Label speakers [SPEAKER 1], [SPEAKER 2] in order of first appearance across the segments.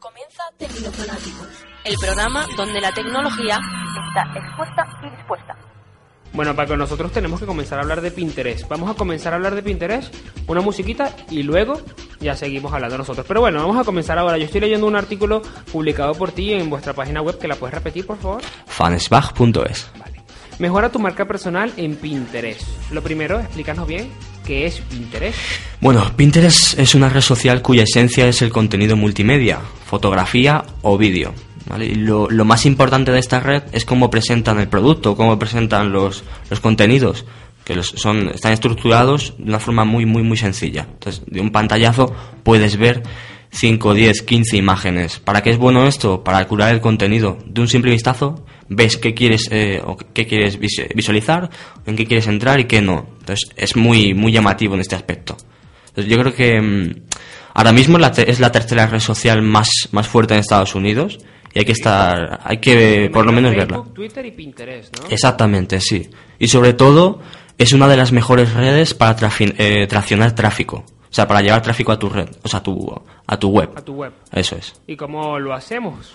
[SPEAKER 1] Comienza Tecnofanáticos, el programa donde la tecnología está expuesta y dispuesta.
[SPEAKER 2] Bueno, Paco, nosotros tenemos que comenzar a hablar de Pinterest. Vamos a comenzar a hablar de Pinterest, una musiquita y luego ya seguimos hablando nosotros. Pero bueno, vamos a comenzar ahora. Yo estoy leyendo un artículo publicado por ti en vuestra página web, que la puedes repetir, por favor.
[SPEAKER 3] fansbach.es.
[SPEAKER 2] Vale. Mejora tu marca personal en Pinterest. Lo primero, explícanos bien qué es Pinterest.
[SPEAKER 3] Bueno, Pinterest es una red social cuya esencia es el contenido multimedia, fotografía o vídeo. ¿vale? Y lo, más importante de esta red es cómo presentan el producto, cómo presentan los, los contenidos, que son, están estructurados de una forma muy, muy, muy sencilla. Entonces, de un pantallazo puedes ver 5, 10, 15 imágenes. ¿Para qué es bueno esto? Para curar el contenido. De un simple vistazo ves qué quieres, eh, o qué quieres vis- visualizar, en qué quieres entrar y qué no. Entonces es muy, muy llamativo en este aspecto. Entonces yo creo que mm, ahora mismo la te- es la tercera red social más, más fuerte en Estados Unidos y hay que estar, hay que por lo menos verla.
[SPEAKER 2] Twitter y Pinterest, ¿no?
[SPEAKER 3] Exactamente, sí. Y sobre todo es una de las mejores redes para eh, traccionar tráfico. O sea, para llevar tráfico a tu red, o sea, a tu, a tu web.
[SPEAKER 2] A tu web.
[SPEAKER 3] Eso es.
[SPEAKER 2] ¿Y cómo lo hacemos?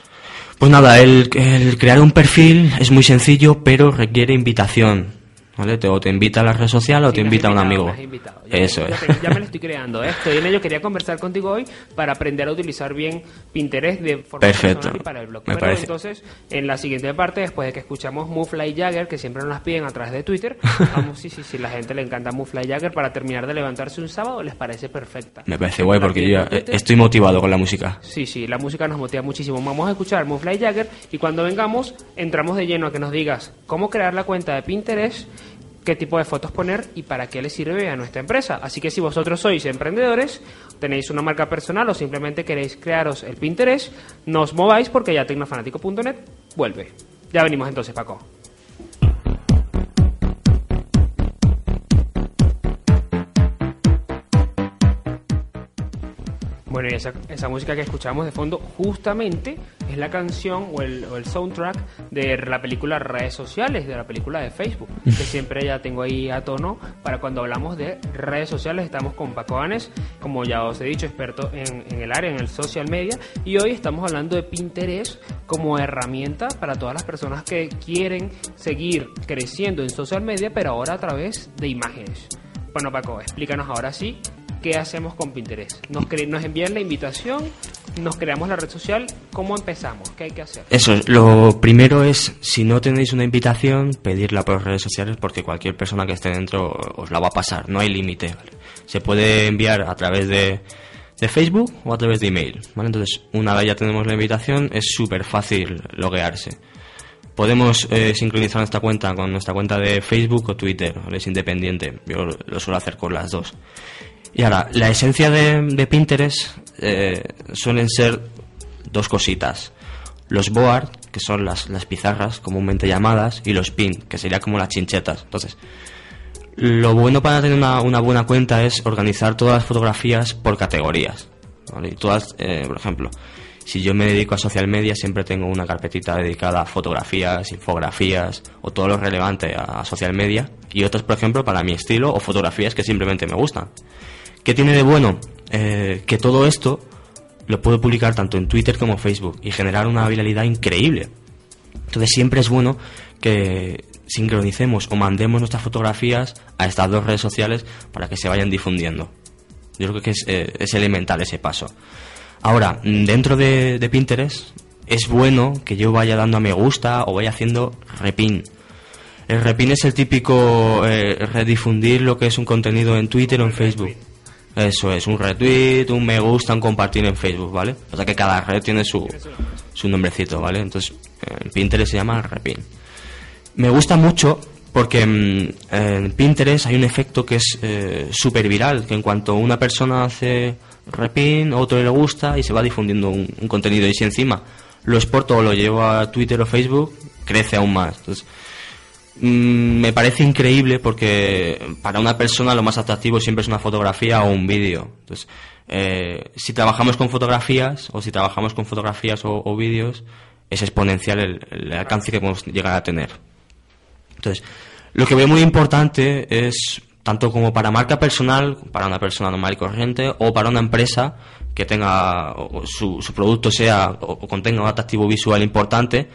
[SPEAKER 3] Pues nada, el, el crear un perfil es muy sencillo, pero requiere invitación. ¿Vale? Te, o te invita a la red social o
[SPEAKER 2] Sí,
[SPEAKER 3] te invita a un amigo. Eso es.
[SPEAKER 2] Ya, ya me lo estoy creando, ¿eh? Estoy en ello. Quería conversar contigo hoy para aprender a utilizar bien Pinterest de forma
[SPEAKER 3] Perfecto.
[SPEAKER 2] y para el blog.
[SPEAKER 3] Me
[SPEAKER 2] Pero
[SPEAKER 3] parece.
[SPEAKER 2] entonces, en la siguiente parte, después de que escuchamos Mufly Jagger, que siempre nos las piden a través de Twitter, vamos, sí, sí, sí, la gente le encanta Mufly Jagger para terminar de levantarse un sábado, les parece perfecta.
[SPEAKER 3] Me parece guay porque yo eh, estoy motivado con la música.
[SPEAKER 2] Sí, sí, la música nos motiva muchísimo. Vamos a escuchar Mufly Jagger y cuando vengamos entramos de lleno a que nos digas cómo crear la cuenta de Pinterest, qué tipo de fotos poner y para qué le sirve a nuestra empresa. Así que si vosotros sois emprendedores, tenéis una marca personal o simplemente queréis crearos el Pinterest, no os mováis porque ya tecnofanático.net vuelve. Ya venimos entonces, Paco. Bueno, y esa, esa música que escuchamos de fondo justamente es la canción o el, o el soundtrack de la película Redes Sociales, de la película de Facebook, que siempre ya tengo ahí a tono para cuando hablamos de redes sociales. Estamos con Paco Anes, como ya os he dicho, experto en, en el área, en el social media, y hoy estamos hablando de Pinterest como herramienta para todas las personas que quieren seguir creciendo en social media, pero ahora a través de imágenes. Bueno, Paco, explícanos ahora sí qué hacemos con Pinterest. Nos, envían la invitación, nos creamos la red social, ¿cómo empezamos? ¿Qué hay que hacer?
[SPEAKER 3] Eso es, lo primero es, si no tenéis una invitación, pedirla por redes sociales porque cualquier persona que esté dentro os la va a pasar, no hay límite. Se puede enviar a través de, de Facebook o a través de email. ¿vale? Entonces, una vez ya tenemos la invitación, es súper fácil loguearse. Podemos eh, sincronizar nuestra cuenta con nuestra cuenta de Facebook o Twitter, es independiente. Yo lo suelo hacer con las dos. Y ahora, la esencia de, Pinterest eh, suelen ser dos cositas. Los board, que son las, las pizarras comúnmente llamadas, y los pin, que sería como las chinchetas. Entonces, lo bueno para tener una, una buena cuenta es organizar todas las fotografías por categorías. Y todas, eh, por ejemplo, si yo me dedico a social media, siempre tengo una carpetita dedicada a fotografías, infografías o todo lo relevante a, a social media. Y otras, por ejemplo, para mi estilo o fotografías que simplemente me gustan. ¿Qué tiene de bueno? Eh, que todo esto lo puedo publicar tanto en Twitter como Facebook y generar una viralidad increíble. Entonces siempre es bueno que sincronicemos o mandemos nuestras fotografías a estas dos redes sociales para que se vayan difundiendo. Yo creo que es, eh, es elemental ese paso. Ahora, dentro de, de Pinterest es bueno que yo vaya dando a me gusta o vaya haciendo repin. El repin es el típico eh, redifundir lo que es un contenido en Twitter o en Facebook. Eso es, un retweet, un me gusta, un compartir en Facebook, ¿vale? O sea que cada red tiene su, su nombrecito, ¿vale? Entonces, en Pinterest se llama repin. Me gusta mucho Porque mm, en Pinterest hay un efecto que es eh, súper viral, que en cuanto una persona hace repin, otro le gusta y se va difundiendo un, un contenido y si encima lo exporto o lo llevo a Twitter o Facebook, crece aún más. Entonces, mm, me parece increíble porque para una persona lo más atractivo siempre es una fotografía o un vídeo. Entonces, eh, si trabajamos con fotografías o si trabajamos con fotografías o, vídeos, es exponencial el, alcance que podemos llegar a tener. Entonces, lo que veo muy importante es, tanto como para marca personal, para una persona normal y corriente, o para una empresa que tenga, o su, su producto sea, o, o contenga un atractivo visual importante,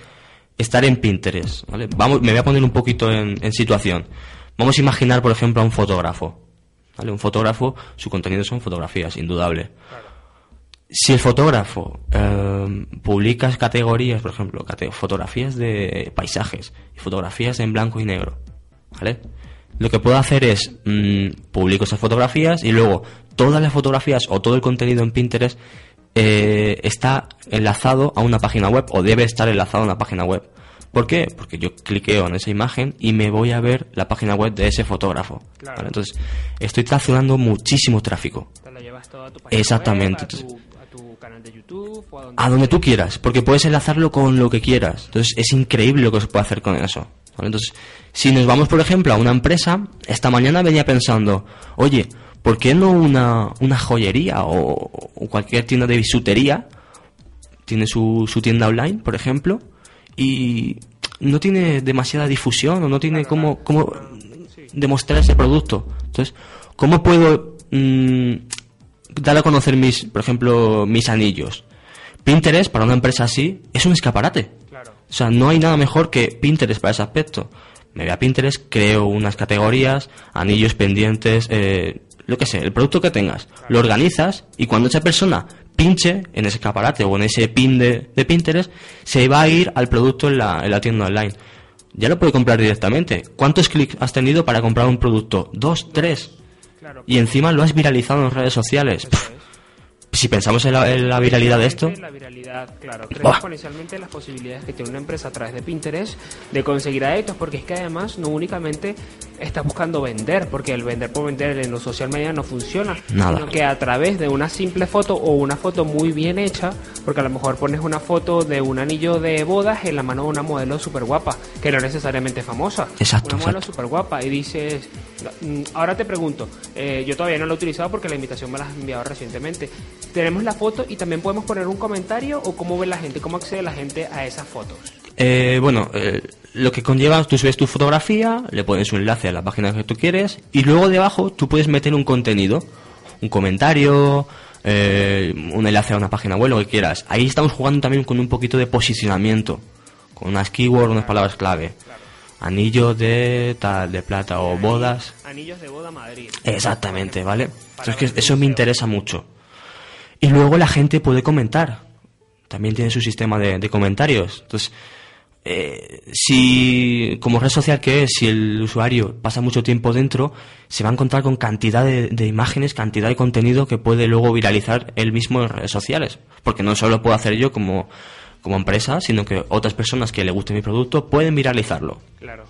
[SPEAKER 3] estar en Pinterest. ¿vale? Vamos, me voy a poner un poquito en, en situación. Vamos a imaginar, por ejemplo, a un fotógrafo. ¿vale? Un fotógrafo, su contenido son fotografías, indudable. Si el fotógrafo eh, publica categorías, por ejemplo, cate- fotografías de paisajes y fotografías en blanco y negro, ¿vale? Lo que puedo hacer es mm, publico esas fotografías y luego todas las fotografías o todo el contenido en Pinterest eh, está enlazado a una página web o debe estar enlazado a una página web. ¿Por qué? Porque yo cliqueo en esa imagen y me voy a ver la página web de ese fotógrafo.
[SPEAKER 2] Claro.
[SPEAKER 3] ¿vale? Entonces, estoy traccionando muchísimo tráfico.
[SPEAKER 2] Te lo llevas todo a tu página
[SPEAKER 3] Exactamente,
[SPEAKER 2] web, a, tu, a tu canal de YouTube o a donde,
[SPEAKER 3] A donde tú quieras, porque puedes enlazarlo con lo que quieras. Entonces es increíble lo que se puede hacer con eso. ¿vale? Entonces, si nos vamos, por ejemplo, a una empresa, esta mañana venía pensando, oye, ¿por qué no una, una joyería o, o cualquier tienda de bisutería tiene su, su tienda online, por ejemplo, y no tiene demasiada difusión o no tiene cómo, cómo demostrar ese producto? Entonces, ¿cómo puedo mm, dar a conocer mis, por ejemplo, mis anillos? Pinterest para una empresa así es un escaparate.
[SPEAKER 2] Claro.
[SPEAKER 3] O sea, no hay nada mejor que Pinterest para ese aspecto. Me voy a Pinterest, creo unas categorías, anillos pendientes, eh, lo que sé, el producto que tengas, lo organizas y cuando esa persona pinche en ese escaparate o en ese pin de, de Pinterest, se va a ir al producto en la, en la tienda online. Ya lo puede comprar directamente. ¿Cuántos clics has tenido para comprar un producto? Dos, tres.
[SPEAKER 2] Claro.
[SPEAKER 3] Y encima lo has viralizado en redes sociales. Pff, si pensamos en la, en la viralidad de esto,
[SPEAKER 2] La viralidad, claro. Creo exponencialmente las posibilidades que tiene una empresa a través de Pinterest de conseguir adeptos, porque es que además no únicamente estás buscando vender, porque el vender por vender en los social media no funciona,
[SPEAKER 3] Nada.
[SPEAKER 2] sino que a través de una simple foto o una foto muy bien hecha, porque a lo mejor pones una foto de un anillo de bodas en la mano de una modelo súper guapa, que no es necesariamente famosa,
[SPEAKER 3] Exacto,
[SPEAKER 2] una modelo súper guapa, y dices, mm, ahora te pregunto, eh, yo todavía no lo he utilizado porque la invitación me la has enviado recientemente. Tenemos la foto y también podemos poner un comentario o cómo ve la gente, cómo accede la gente a esas fotos.
[SPEAKER 3] Eh, bueno, eh, lo que conlleva, tú subes tu fotografía, le pones un enlace a la página que tú quieres y luego debajo tú puedes meter un contenido, un comentario, eh, un enlace a una página web, lo que quieras. Ahí estamos jugando también con un poquito de posicionamiento, con unas keywords, unas palabras clave. Anillo de tal, de plata o bodas.
[SPEAKER 2] Anillos de boda Madrid.
[SPEAKER 3] Exactamente, ¿vale? Entonces, que eso me interesa mucho. Y luego la gente puede comentar. También tiene su sistema de, de comentarios. Entonces, eh, si, como red social que es, si el usuario pasa mucho tiempo dentro, se va a encontrar con cantidad de, imágenes, cantidad de contenido que puede luego viralizar él mismo en redes sociales. Porque no solo lo puedo hacer yo como, como empresa, sino que otras personas que le guste mi producto pueden viralizarlo.
[SPEAKER 2] Claro.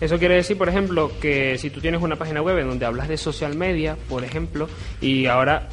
[SPEAKER 2] Eso quiere decir, por ejemplo, que si tú tienes una página web en donde hablas de social media, por ejemplo, y ahora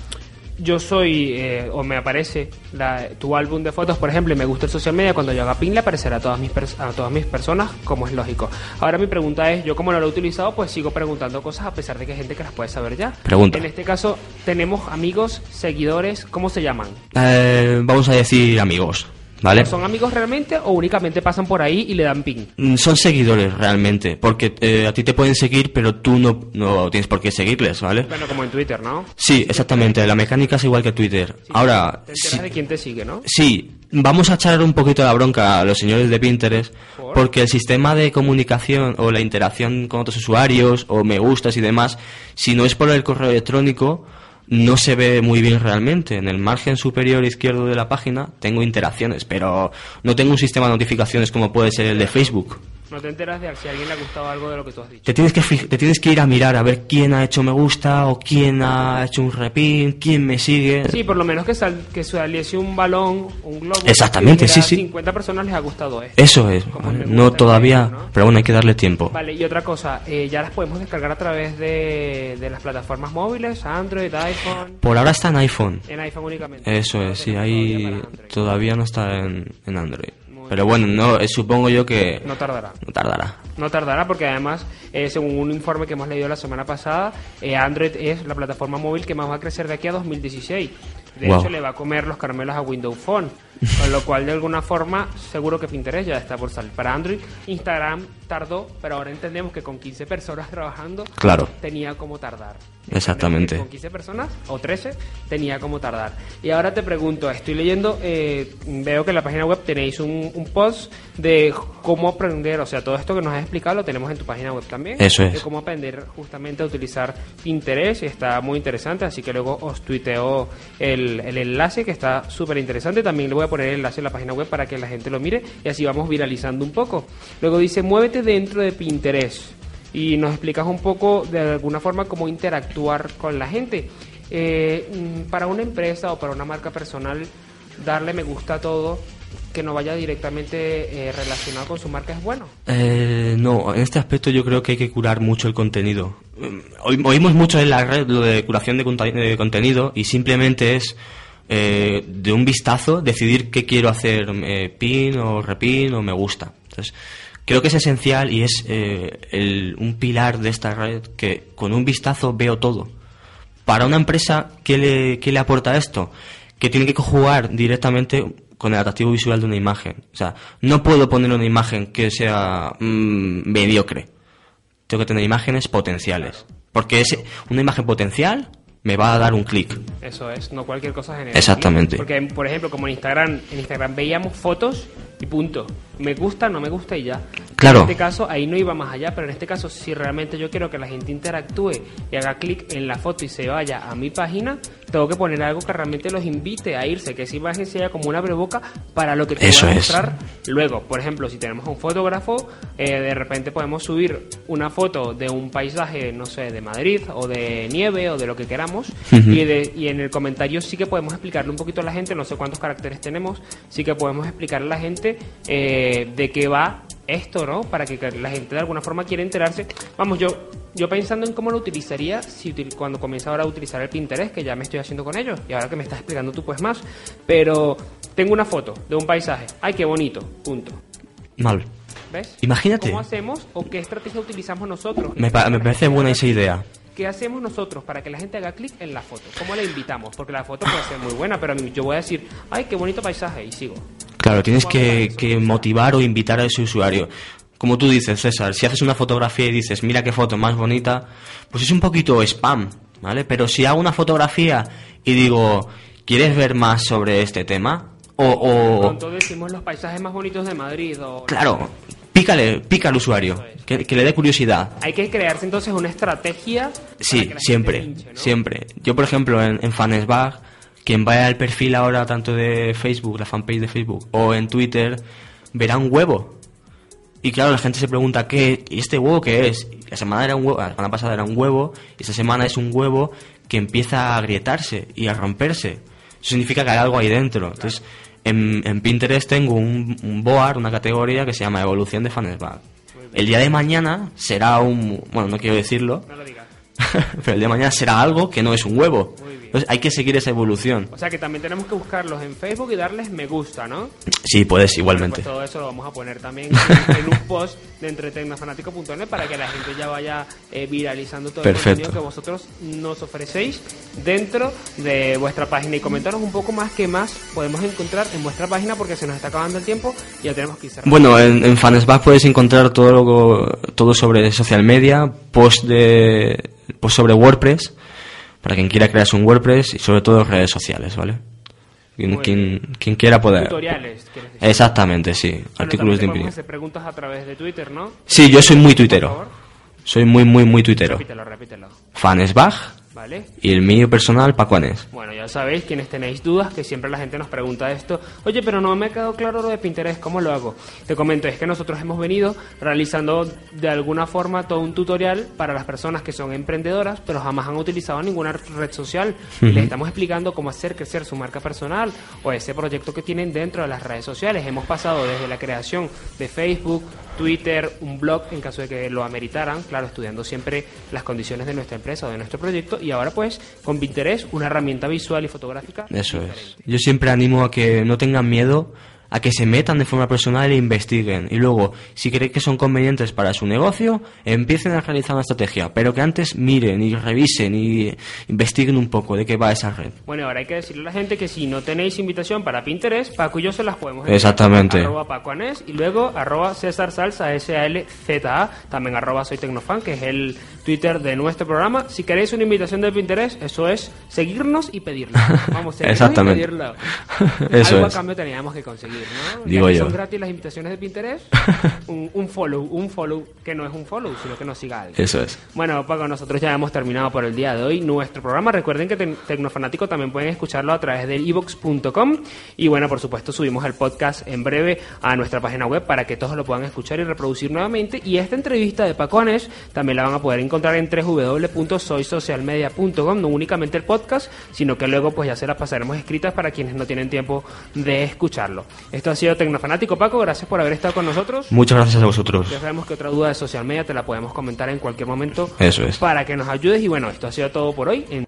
[SPEAKER 2] yo soy, eh, o me aparece la- tu álbum de fotos, por ejemplo, y me gusta el social media, cuando yo haga pin le aparecerá a todas, mis a todas mis personas, como es lógico. Ahora mi pregunta es, yo como no lo he utilizado, pues sigo preguntando cosas a pesar de que hay gente que las puede saber ya.
[SPEAKER 3] Pregunta.
[SPEAKER 2] En este caso, tenemos amigos, seguidores, ¿cómo se llaman?
[SPEAKER 3] Eh, vamos a decir amigos, ¿vale?
[SPEAKER 2] ¿Son amigos realmente o únicamente pasan por ahí y le dan pin?
[SPEAKER 3] Mm, Son seguidores realmente, porque eh, a ti te pueden seguir, pero tú no, no tienes por qué seguirles, ¿vale?
[SPEAKER 2] Bueno, como en Twitter, ¿no?
[SPEAKER 3] Sí, exactamente, la mecánica es igual que Twitter. Ahora,
[SPEAKER 2] Te enteras
[SPEAKER 3] sí,
[SPEAKER 2] de quién te sigue, ¿no?
[SPEAKER 3] sí, vamos a echar un poquito la bronca a los señores de Pinterest,
[SPEAKER 2] ¿Por?
[SPEAKER 3] porque el sistema de comunicación o la interacción con otros usuarios o me gustas y demás, si no es por el correo electrónico, no se ve muy bien realmente. En el margen superior izquierdo de la página tengo interacciones, pero no tengo un sistema de notificaciones como puede ser el de Facebook.
[SPEAKER 2] No te enteras de si a alguien le ha gustado algo de lo que tú has dicho.
[SPEAKER 3] Te tienes, que, te tienes que ir a mirar a ver quién ha hecho me gusta o quién ha hecho un repin, quién me sigue.
[SPEAKER 2] Sí, por lo menos que, sal, que saliese un balón, un globo.
[SPEAKER 3] Exactamente, sí, sí.
[SPEAKER 2] 50 personas les ha gustado esto.
[SPEAKER 3] Eso es, no todavía, pero bueno, hay que darle tiempo.
[SPEAKER 2] Vale, y otra cosa, eh, ya las podemos descargar a través de, de, las plataformas móviles, Android, iPhone.
[SPEAKER 3] Por ahora está en iPhone.
[SPEAKER 2] En iPhone únicamente.
[SPEAKER 3] Eso es, sí, ahí todavía no está en, en Android. Pero bueno, no, eh, supongo yo que...
[SPEAKER 2] No tardará.
[SPEAKER 3] No tardará.
[SPEAKER 2] No tardará porque además, eh, según un informe que hemos leído la semana pasada, eh, Android es la plataforma móvil que más va a crecer de aquí a 2016. De hecho, le va a comer los caramelos a Windows Phone. Con lo cual, de alguna forma, seguro que Pinterest ya está por salir para Android. Instagram tardó, pero ahora entendemos que con 15 personas trabajando,
[SPEAKER 3] claro.
[SPEAKER 2] tenía como tardar.
[SPEAKER 3] Exactamente.
[SPEAKER 2] Con 15 personas o 13 tenía como tardar. Y ahora te pregunto, estoy leyendo, eh, veo que en la página web tenéis un, un, post de cómo aprender, o sea, todo esto que nos has explicado lo tenemos en tu página web también.
[SPEAKER 3] Eso es.
[SPEAKER 2] De cómo aprender justamente a utilizar Pinterest, está muy interesante, así que luego os tuiteo el, el enlace que está súper interesante. También le voy a poner el enlace en la página web para que la gente lo mire y así vamos viralizando un poco. Luego dice, muévete dentro de Pinterest y nos explicas un poco de alguna forma cómo interactuar con la gente. Eh, mm, para una empresa o para una marca personal, darle me gusta a todo que no vaya directamente eh, relacionado con su marca es bueno.
[SPEAKER 3] Eh, no, en este aspecto yo creo que hay que curar mucho el contenido. Oímos mucho en la red lo de curación de, contenido y simplemente es eh, de un vistazo decidir qué quiero hacer, eh, pin o repin o me gusta. Entonces, creo que es esencial y es eh, un pilar de esta red que con un vistazo veo todo. Para una empresa, ¿qué le, qué le aporta esto? Que tiene que jugar directamente con el atractivo visual de una imagen. O sea, no puedo poner una imagen que sea mm, mediocre. Tengo que tener imágenes potenciales. Porque es una imagen potencial me va a dar un clic.
[SPEAKER 2] Eso es, no cualquier cosa genera.
[SPEAKER 3] Exactamente.
[SPEAKER 2] Porque, por ejemplo, como en Instagram, en Instagram veíamos fotos y punto. Me gusta, no me gusta y ya.
[SPEAKER 3] Claro.
[SPEAKER 2] En este caso, ahí no iba más allá, pero en este caso, si realmente yo quiero que la gente interactúe y haga clic en la foto y se vaya a mi página, tengo que poner algo que realmente los invite a irse, que esa imagen sea como una breboca para lo que te
[SPEAKER 3] Eso
[SPEAKER 2] voy a mostrar luego. Por ejemplo, si tenemos un fotógrafo, eh, de repente podemos subir una foto de un paisaje, no sé, de Madrid o de nieve o de lo que queramos, y, de, y en el comentario sí que podemos explicarle un poquito a la gente, no sé cuántos caracteres tenemos, sí que podemos explicarle a la gente eh, de qué va esto, ¿no? Para que la gente de alguna forma quiera enterarse. Vamos, yo yo pensando en cómo lo utilizaría si cuando comienza ahora a utilizar el Pinterest, que ya me estoy haciendo con ellos, y ahora que me estás explicando tú pues más, pero tengo una foto de un paisaje. ¡Ay, qué bonito! Punto.
[SPEAKER 3] Mal.
[SPEAKER 2] ¿Ves?
[SPEAKER 3] Imagínate.
[SPEAKER 2] ¿Cómo hacemos o qué estrategia utilizamos nosotros?
[SPEAKER 3] Me, me parece buena esa idea.
[SPEAKER 2] ¿Qué hacemos nosotros para que la gente haga clic en la foto? ¿Cómo la invitamos? Porque la foto puede ser muy buena, pero yo voy a decir, ¡ay, qué bonito paisaje! Y sigo.
[SPEAKER 3] Claro, tienes que, que motivar o invitar a ese usuario como tú dices, César, si haces una fotografía y dices, mira qué foto más bonita, pues es un poquito spam, ¿vale? Pero si hago una fotografía y digo, ¿quieres ver más sobre este tema? O, o...
[SPEAKER 2] Pronto decimos los paisajes más bonitos de Madrid o...
[SPEAKER 3] Claro, pícale, pica al usuario, que, le dé curiosidad.
[SPEAKER 2] Hay que crearse entonces una estrategia.
[SPEAKER 3] Sí, siempre, siempre. Yo, por ejemplo, en, en Fanesbag, quien vaya al perfil ahora tanto de Facebook, la fanpage de Facebook, o en Twitter, verá un huevo y claro, la gente se pregunta, ¿qué? ¿Y este huevo qué es? La semana, era un huevo, la semana pasada era un huevo, y esta semana es un huevo que empieza a agrietarse y a romperse. Eso significa que hay algo ahí dentro. Entonces, en, en Pinterest tengo un, un, board, una categoría que se llama Evolución de Fansback. El día de mañana será un... Bueno, no quiero decirlo.
[SPEAKER 2] No lo digas.
[SPEAKER 3] pero el día de mañana será algo que no es un huevo. Entonces hay que seguir esa evolución.
[SPEAKER 2] O sea que también tenemos que buscarlos en Facebook y darles me gusta, ¿no?
[SPEAKER 3] Sí, puedes igualmente.
[SPEAKER 2] Pues todo eso lo vamos a poner también en, un post de entretecnofanático.net para que la gente ya vaya eh, viralizando todo
[SPEAKER 3] Perfecto.
[SPEAKER 2] el contenido que vosotros nos ofrecéis dentro de vuestra página y comentaros un poco más qué más podemos encontrar en vuestra página porque se nos está acabando el tiempo y ya tenemos que ir cerrando.
[SPEAKER 3] Bueno, en, en Fansback puedes encontrar todo, lo, todo sobre social media, post de post sobre WordPress para quien quiera crearse un WordPress y sobre todo redes sociales, ¿vale? Quien, quien, quien, quiera poder.
[SPEAKER 2] Tutoriales.
[SPEAKER 3] Exactamente, sí.
[SPEAKER 2] Bueno,
[SPEAKER 3] Artículos de
[SPEAKER 2] imprimir. hacer preguntas a través de Twitter, ¿no?
[SPEAKER 3] Sí, yo soy muy tuitero. Soy muy, muy, muy tuitero.
[SPEAKER 2] Repítelo, repítelo.
[SPEAKER 3] Fanesbach
[SPEAKER 2] ¿vale?
[SPEAKER 3] Y el mío personal, Paco Anés.
[SPEAKER 2] Bueno, ya sabéis, quienes tenéis dudas, que siempre la gente nos pregunta esto, oye, pero no me ha quedado claro lo de Pinterest, ¿cómo lo hago? Te comento, es que nosotros hemos venido realizando de alguna forma todo un tutorial para las personas que son emprendedoras, pero jamás han utilizado ninguna red social. Les estamos explicando cómo hacer crecer su marca personal o ese proyecto que tienen dentro de las redes sociales. Hemos pasado desde la creación de Facebook, Twitter, un blog en caso de que lo ameritaran, claro, estudiando siempre las condiciones de nuestra empresa o de nuestro proyecto y ahora pues con Pinterest una herramienta visual y fotográfica.
[SPEAKER 3] Eso es. Yo siempre animo a que no tengan miedo a que se metan de forma personal e investiguen. Y luego, si creen que son convenientes para su negocio, empiecen a realizar una estrategia. Pero que antes miren y revisen y investiguen un poco de qué va esa red.
[SPEAKER 2] Bueno, ahora hay que decirle a la gente que si no tenéis invitación para Pinterest, Paco y yo se las podemos enviar.
[SPEAKER 3] Exactamente.
[SPEAKER 2] Arroba Paco Anés y luego arroba César Salsa, S-A-L-Z-A, también arroba Soy Tecnofan, que es el Twitter de nuestro programa. Si queréis una invitación de Pinterest, eso es seguirnos y pedirla. Vamos, seguirnos
[SPEAKER 3] Exactamente.
[SPEAKER 2] y pedirla.
[SPEAKER 3] Eso
[SPEAKER 2] Algo
[SPEAKER 3] es.
[SPEAKER 2] a cambio teníamos que conseguir,
[SPEAKER 3] Digo yo.
[SPEAKER 2] Son gratis las invitaciones de Pinterest. un, un follow, un follow que no es un follow, sino que nos siga alguien.
[SPEAKER 3] Eso es.
[SPEAKER 2] Bueno, Paco, nosotros ya hemos terminado por el día de hoy nuestro programa. Recuerden que Tec- Tecnofanático también pueden escucharlo a través del ivox.com y bueno, por supuesto subimos el podcast en breve a nuestra página web para que todos lo puedan escuchar y reproducir nuevamente. Y esta entrevista de Paco Anés también la van a poder encontrar en www.soysocialmedia.com, no únicamente el podcast, sino que luego pues ya se las pasaremos escritas para quienes no tienen tiempo de escucharlo. Esto ha sido Tecnofanático, Paco, gracias por haber estado con nosotros.
[SPEAKER 3] Muchas gracias a vosotros.
[SPEAKER 2] Ya sabemos que otra duda de social media te la podemos comentar en cualquier momento
[SPEAKER 3] Eso es.
[SPEAKER 2] para que nos ayudes. Y bueno, esto ha sido todo por hoy. En